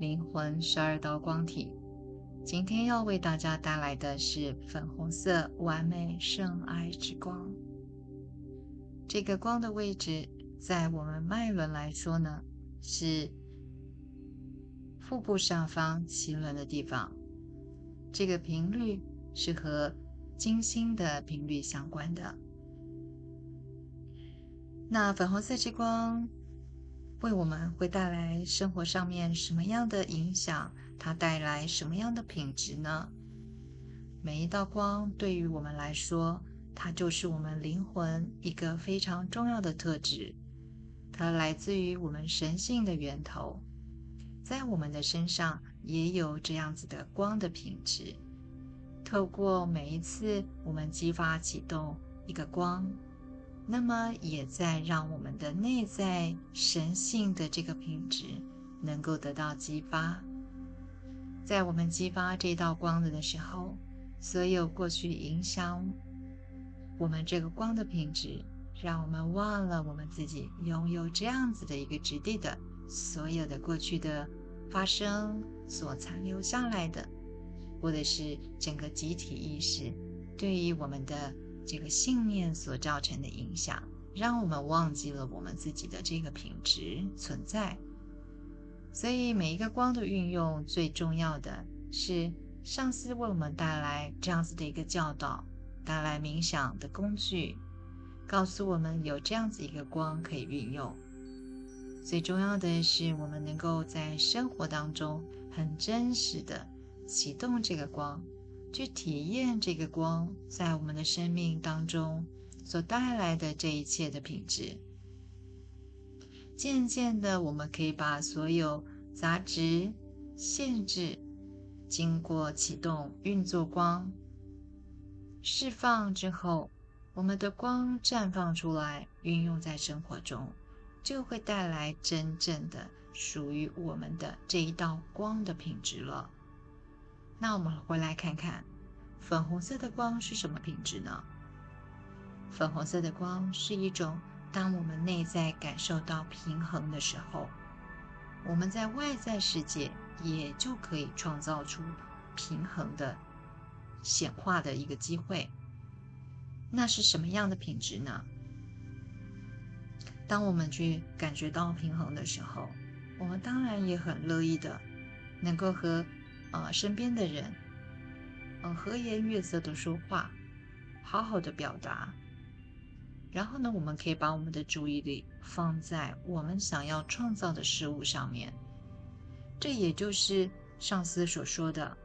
灵魂十二道光体，今天要为大家带来的是粉红色完美圣爱之光。这个光的位置，在我们脉轮来说呢，是腹部上方脐轮的地方。这个频率是和金星的频率相关的。那粉红色之光。为我们会带来生活上面什么样的影响？它带来什么样的品质呢？每一道光对于我们来说，它就是我们灵魂一个非常重要的特质。它来自于我们神性的源头，在我们的身上也有这样子的光的品质。透过每一次我们激发启动一个光。那么，也在让我们的内在神性的这个品质能够得到激发。在我们激发这道光的的时候，所有过去影响我们这个光的品质，让我们忘了我们自己拥有这样子的一个质地的所有的过去的发生所残留下来的，或者是整个集体意识对于我们的。这个信念所造成的影响，让我们忘记了我们自己的这个品质存在。所以，每一个光的运用，最重要的是上司为我们带来这样子的一个教导，带来冥想的工具，告诉我们有这样子一个光可以运用。最重要的是，我们能够在生活当中很真实的启动这个光。去体验这个光在我们的生命当中所带来的这一切的品质。渐渐的，我们可以把所有杂质、限制，经过启动运作光释放之后，我们的光绽放出来，运用在生活中，就会带来真正的属于我们的这一道光的品质了。那我们回来看看，粉红色的光是什么品质呢？粉红色的光是一种，当我们内在感受到平衡的时候，我们在外在世界也就可以创造出平衡的显化的一个机会。那是什么样的品质呢？当我们去感觉到平衡的时候，我们当然也很乐意的能够和。啊，身边的人，嗯，和颜悦色的说话，好好的表达。然后呢，我们可以把我们的注意力放在我们想要创造的事物上面。这也就是上司所说的，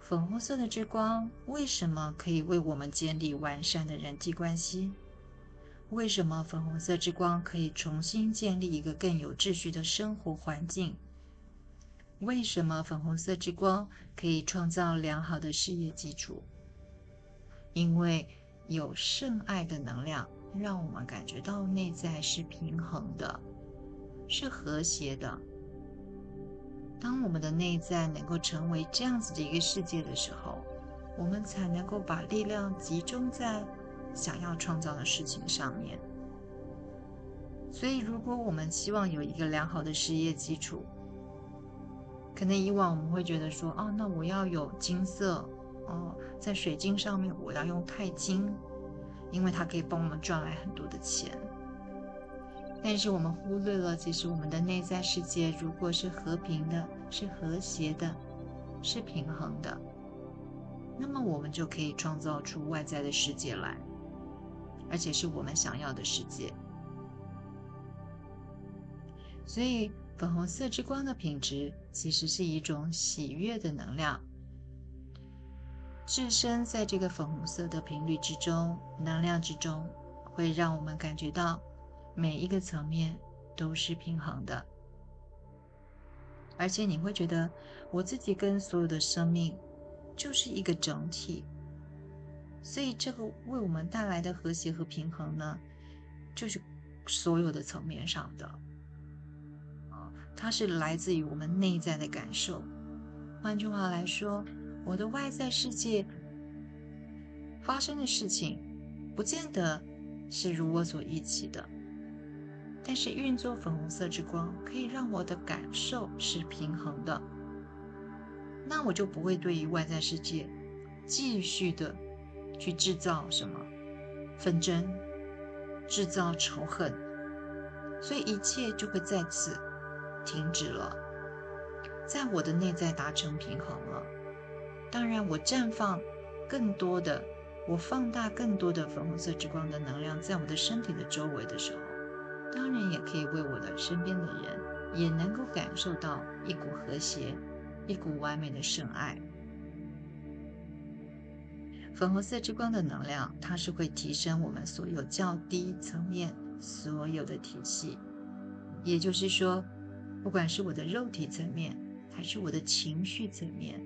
粉红色的之光为什么可以为我们建立完善的人际关系？为什么粉红色之光可以重新建立一个更有秩序的生活环境？为什么粉红色之光可以创造良好的事业基础？因为有圣爱的能量，让我们感觉到内在是平衡的，是和谐的。当我们的内在能够成为这样子的一个世界的时候，我们才能够把力量集中在想要创造的事情上面。所以，如果我们希望有一个良好的事业基础，可能以往我们会觉得说，哦，那我要有金色，哦，在水晶上面我要用钛金，因为它可以帮我们赚来很多的钱。但是我们忽略了，其实我们的内在世界如果是和平的、是和谐的、是平衡的，那么我们就可以创造出外在的世界来，而且是我们想要的世界。所以。粉红色之光的品质其实是一种喜悦的能量，置身在这个粉红色的频率之中、能量之中，会让我们感觉到每一个层面都是平衡的。而且你会觉得我自己跟所有的生命就是一个整体，所以这个为我们带来的和谐和平衡呢，就是所有的层面上的，它是来自于我们内在的感受。换句话来说，我的外在世界发生的事情，不见得是如我所预期的。但是运作粉红色之光可以让我的感受是平衡的，那我就不会对于外在世界继续的去制造什么纷争、制造仇恨，所以一切就会在此停止了，在我的内在达成平衡了。当然，我绽放更多的，我放大更多的粉红色之光的能量在我的身体的周围的时候。当然也可以为我的身边的人，也能够感受到一股和谐，一股完美的圣爱。粉红色之光的能量，它是会提升我们所有较低层面所有的体系。也就是说，不管是我的肉体层面，还是我的情绪层面，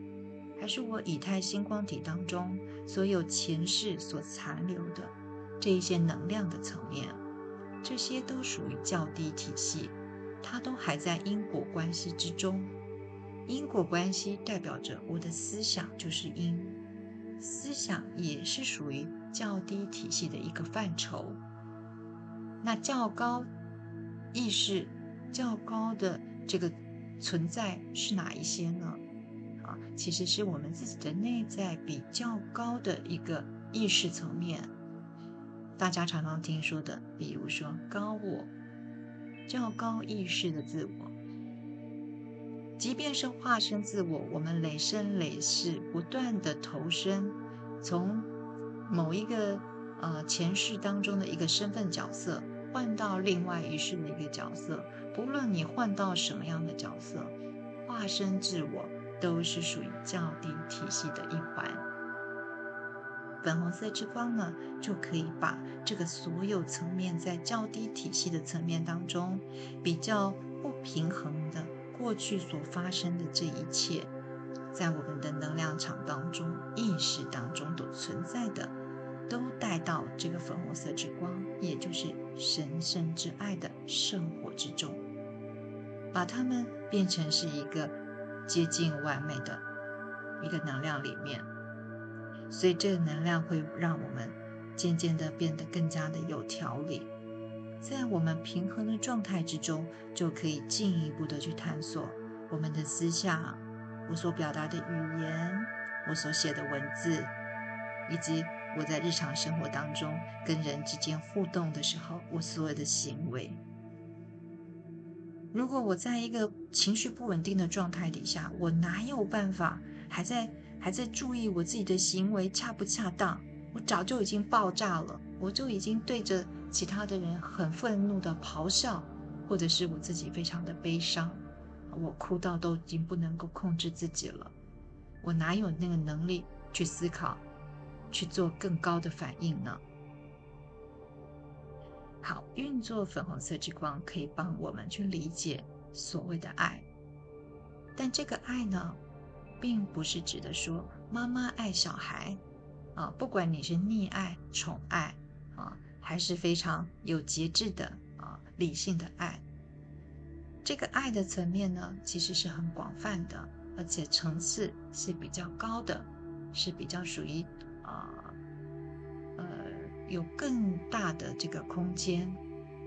还是我以太星光体当中所有前世所残留的这一些能量的层面。这些都属于较低体系，它都还在因果关系之中。因果关系代表着我的思想就是因，思想也是属于较低体系的一个范畴。那较高意识、较高的这个存在是哪一些呢？啊，其实是我们自己的内在比较高的一个意识层面。大家常常听说的，比如说高我、较高意识的自我，即便是化身自我，我们累生累世不断的投身，从某一个呃前世当中的一个身份角色，换到另外一世的一个角色，不论你换到什么样的角色，化身自我都是属于较低体系的一环。粉红色之光呢，就可以把这个所有层面在较低体系的层面当中比较不平衡的过去所发生的这一切，在我们的能量场当中、意识当中都存在的，都带到这个粉红色之光，也就是神圣之爱的圣火之中，把它们变成是一个接近完美的一个能量里面。所以，这个能量会让我们渐渐的变得更加的有条理，在我们平衡的状态之中，就可以进一步的去探索我们的思想，我所表达的语言，我所写的文字，以及我在日常生活当中跟人之间互动的时候，我所有的行为。如果我在一个情绪不稳定的状态底下，我哪有办法还在？还在注意我自己的行为恰不恰当？我早就已经爆炸了，我就已经对着其他的人很愤怒的咆哮，或者是我自己非常的悲伤，我哭到都已经不能够控制自己了。我哪有那个能力去思考，去做更高的反应呢？好，运作粉红色之光可以帮我们去理解所谓的爱，但这个爱呢？并不是指的说妈妈爱小孩，啊，不管你是溺爱、宠爱，啊，还是非常有节制的啊理性的爱，这个爱的层面呢，其实是很广泛的，而且层次是比较高的，是比较属于啊有更大的这个空间。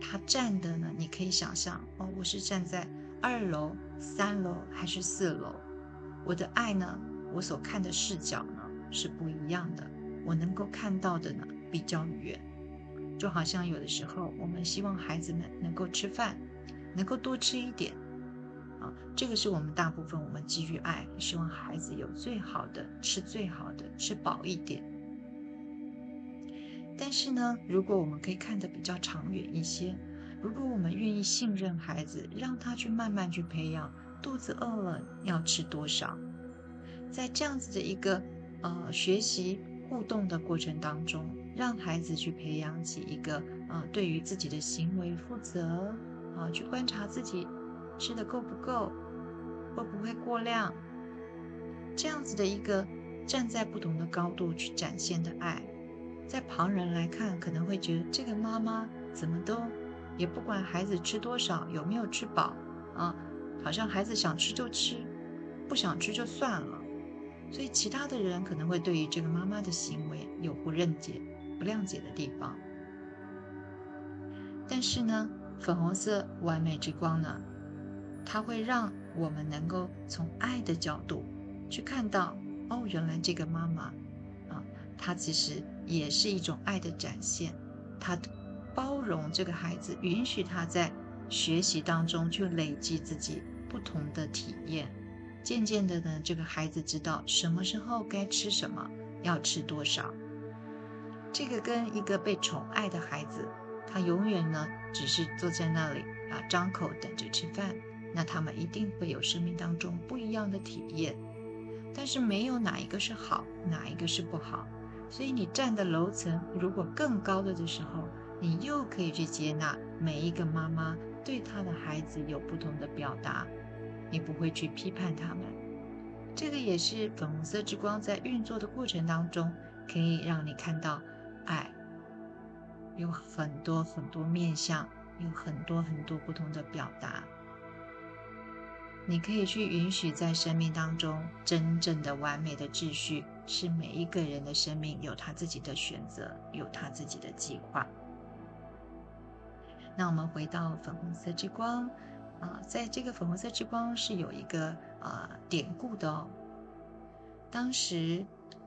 它站的呢，你可以想象哦，我是站在二楼、三楼还是四楼？我的爱呢？我所看的视角呢是不一样的。我能够看到的呢比较远，就好像有的时候我们希望孩子们能够吃饭，能够多吃一点啊。这个是我们大部分我们基于爱，希望孩子有最好的吃，最好的吃饱一点。但是呢，如果我们可以看得比较长远一些，如果我们愿意信任孩子，让他去慢慢去培养。肚子饿了要吃多少？在这样子的一个呃学习互动的过程当中，让孩子去培养起一个呃对于自己的行为负责啊，去观察自己吃的够不够会不会过量？这样子的一个站在不同的高度去展现的爱，在旁人来看可能会觉得这个妈妈怎么都也不管孩子吃多少，有没有吃饱啊，好像孩子想吃就吃，不想吃就算了。所以其他的人可能会对于这个妈妈的行为有不认解、不谅解的地方。但是呢，粉红色完美之光呢，它会让我们能够从爱的角度去看到，哦，原来这个妈妈啊，她其实也是一种爱的展现。他包容这个孩子，允许他在学习当中去累积自己不同的体验。渐渐的呢，这个孩子知道什么时候该吃什么，要吃多少。这个跟一个被宠爱的孩子。他永远呢，只是坐在那里啊，张口等着吃饭。那他们一定会有生命当中不一样的体验，但是没有哪一个是好，哪一个是不好。所以你站的楼层如果更高了的时候，你又可以去接纳每一个妈妈对她的孩子有不同的表达，你不会去批判他们。这个也是粉红色之光在运作的过程当中，可以让你看到爱。有很多很多面相，有很多很多不同的表达。你可以去允许在生命当中真正的完美的秩序，是每一个人的生命有他自己的选择，有他自己的计划。那我们回到粉红色之光啊，在这个粉红色之光是有一个啊典故的哦。当时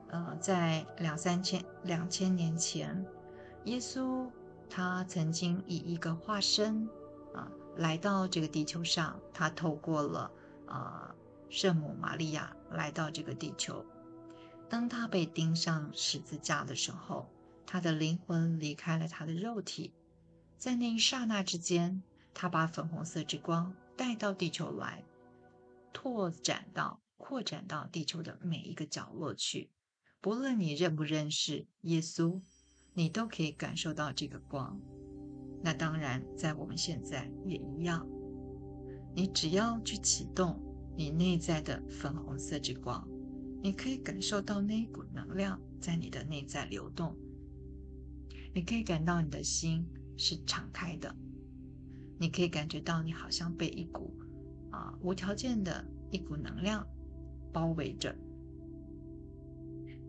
呃，在两三千两千年前。耶稣他曾经以一个化身啊来到这个地球上，他透过了啊圣母玛利亚来到这个地球。当他被钉上十字架的时候，他的灵魂离开了他的肉体，在那一刹那之间，他把粉红色之光带到地球来，拓展到扩展到地球的每一个角落去。不论你认不认识耶稣。你都可以感受到这个光，那当然在我们现在也一样。你只要去启动你内在的粉红色之光，你可以感受到那一股能量在你的内在流动。你可以感到你的心是敞开的，你可以感觉到你好像被一股啊无条件的一股能量包围着。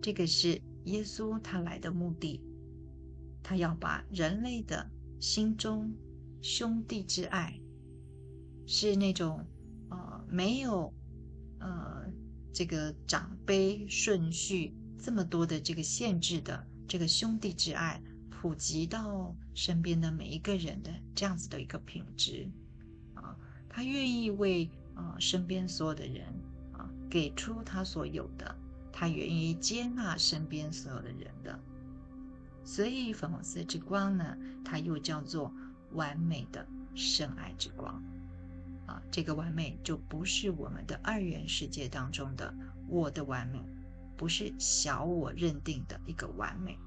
这个是耶稣他来的目的。他要把人类的心中兄弟之爱，是那种呃没有这个长辈顺序这么多的这个限制的这个兄弟之爱，普及到身边的每一个人的这样子的一个品质啊，他愿意为啊身边所有的人啊给出他所有的，他愿意接纳身边所有的人的。所以，粉红色之光呢，它又叫做完美的深爱之光啊。这个完美就不是我们的二元世界当中的我的完美，不是小我认定的一个完美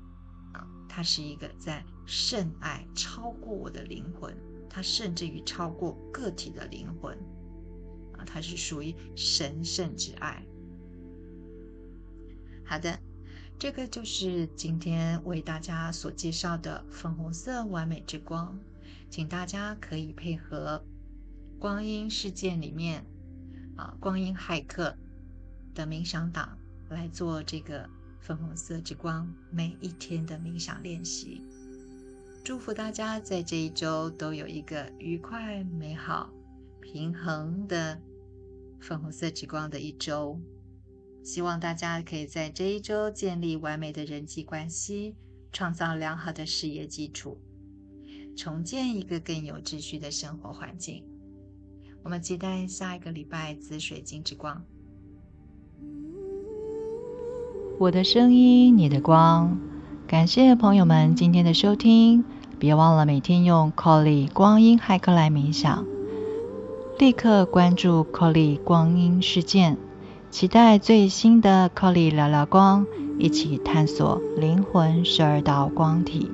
啊。它是一个在圣爱超过我的灵魂，它甚至于超过个体的灵魂啊。它是属于神圣之爱。好的。这个就是今天为大家所介绍的粉红色完美之光，请大家可以配合光阴事件里面啊光阴骇客的冥想党来做这个粉红色之光每一天的冥想练习。祝福大家在这一周都有一个愉快、美好、平衡的粉红色之光的一周。希望大家可以在这一周建立完美的人际关系，创造良好的事业基础，重建一个更有秩序的生活环境。我们期待下一个礼拜紫水晶之光。我的声音，你的光。感谢朋友们今天的收听，别忘了每天用 Colly 光阴骇客来冥想，立刻关注 Colly 光阴事件。期待最新的 Colly 聊聊光，一起探索灵魂十二道光体。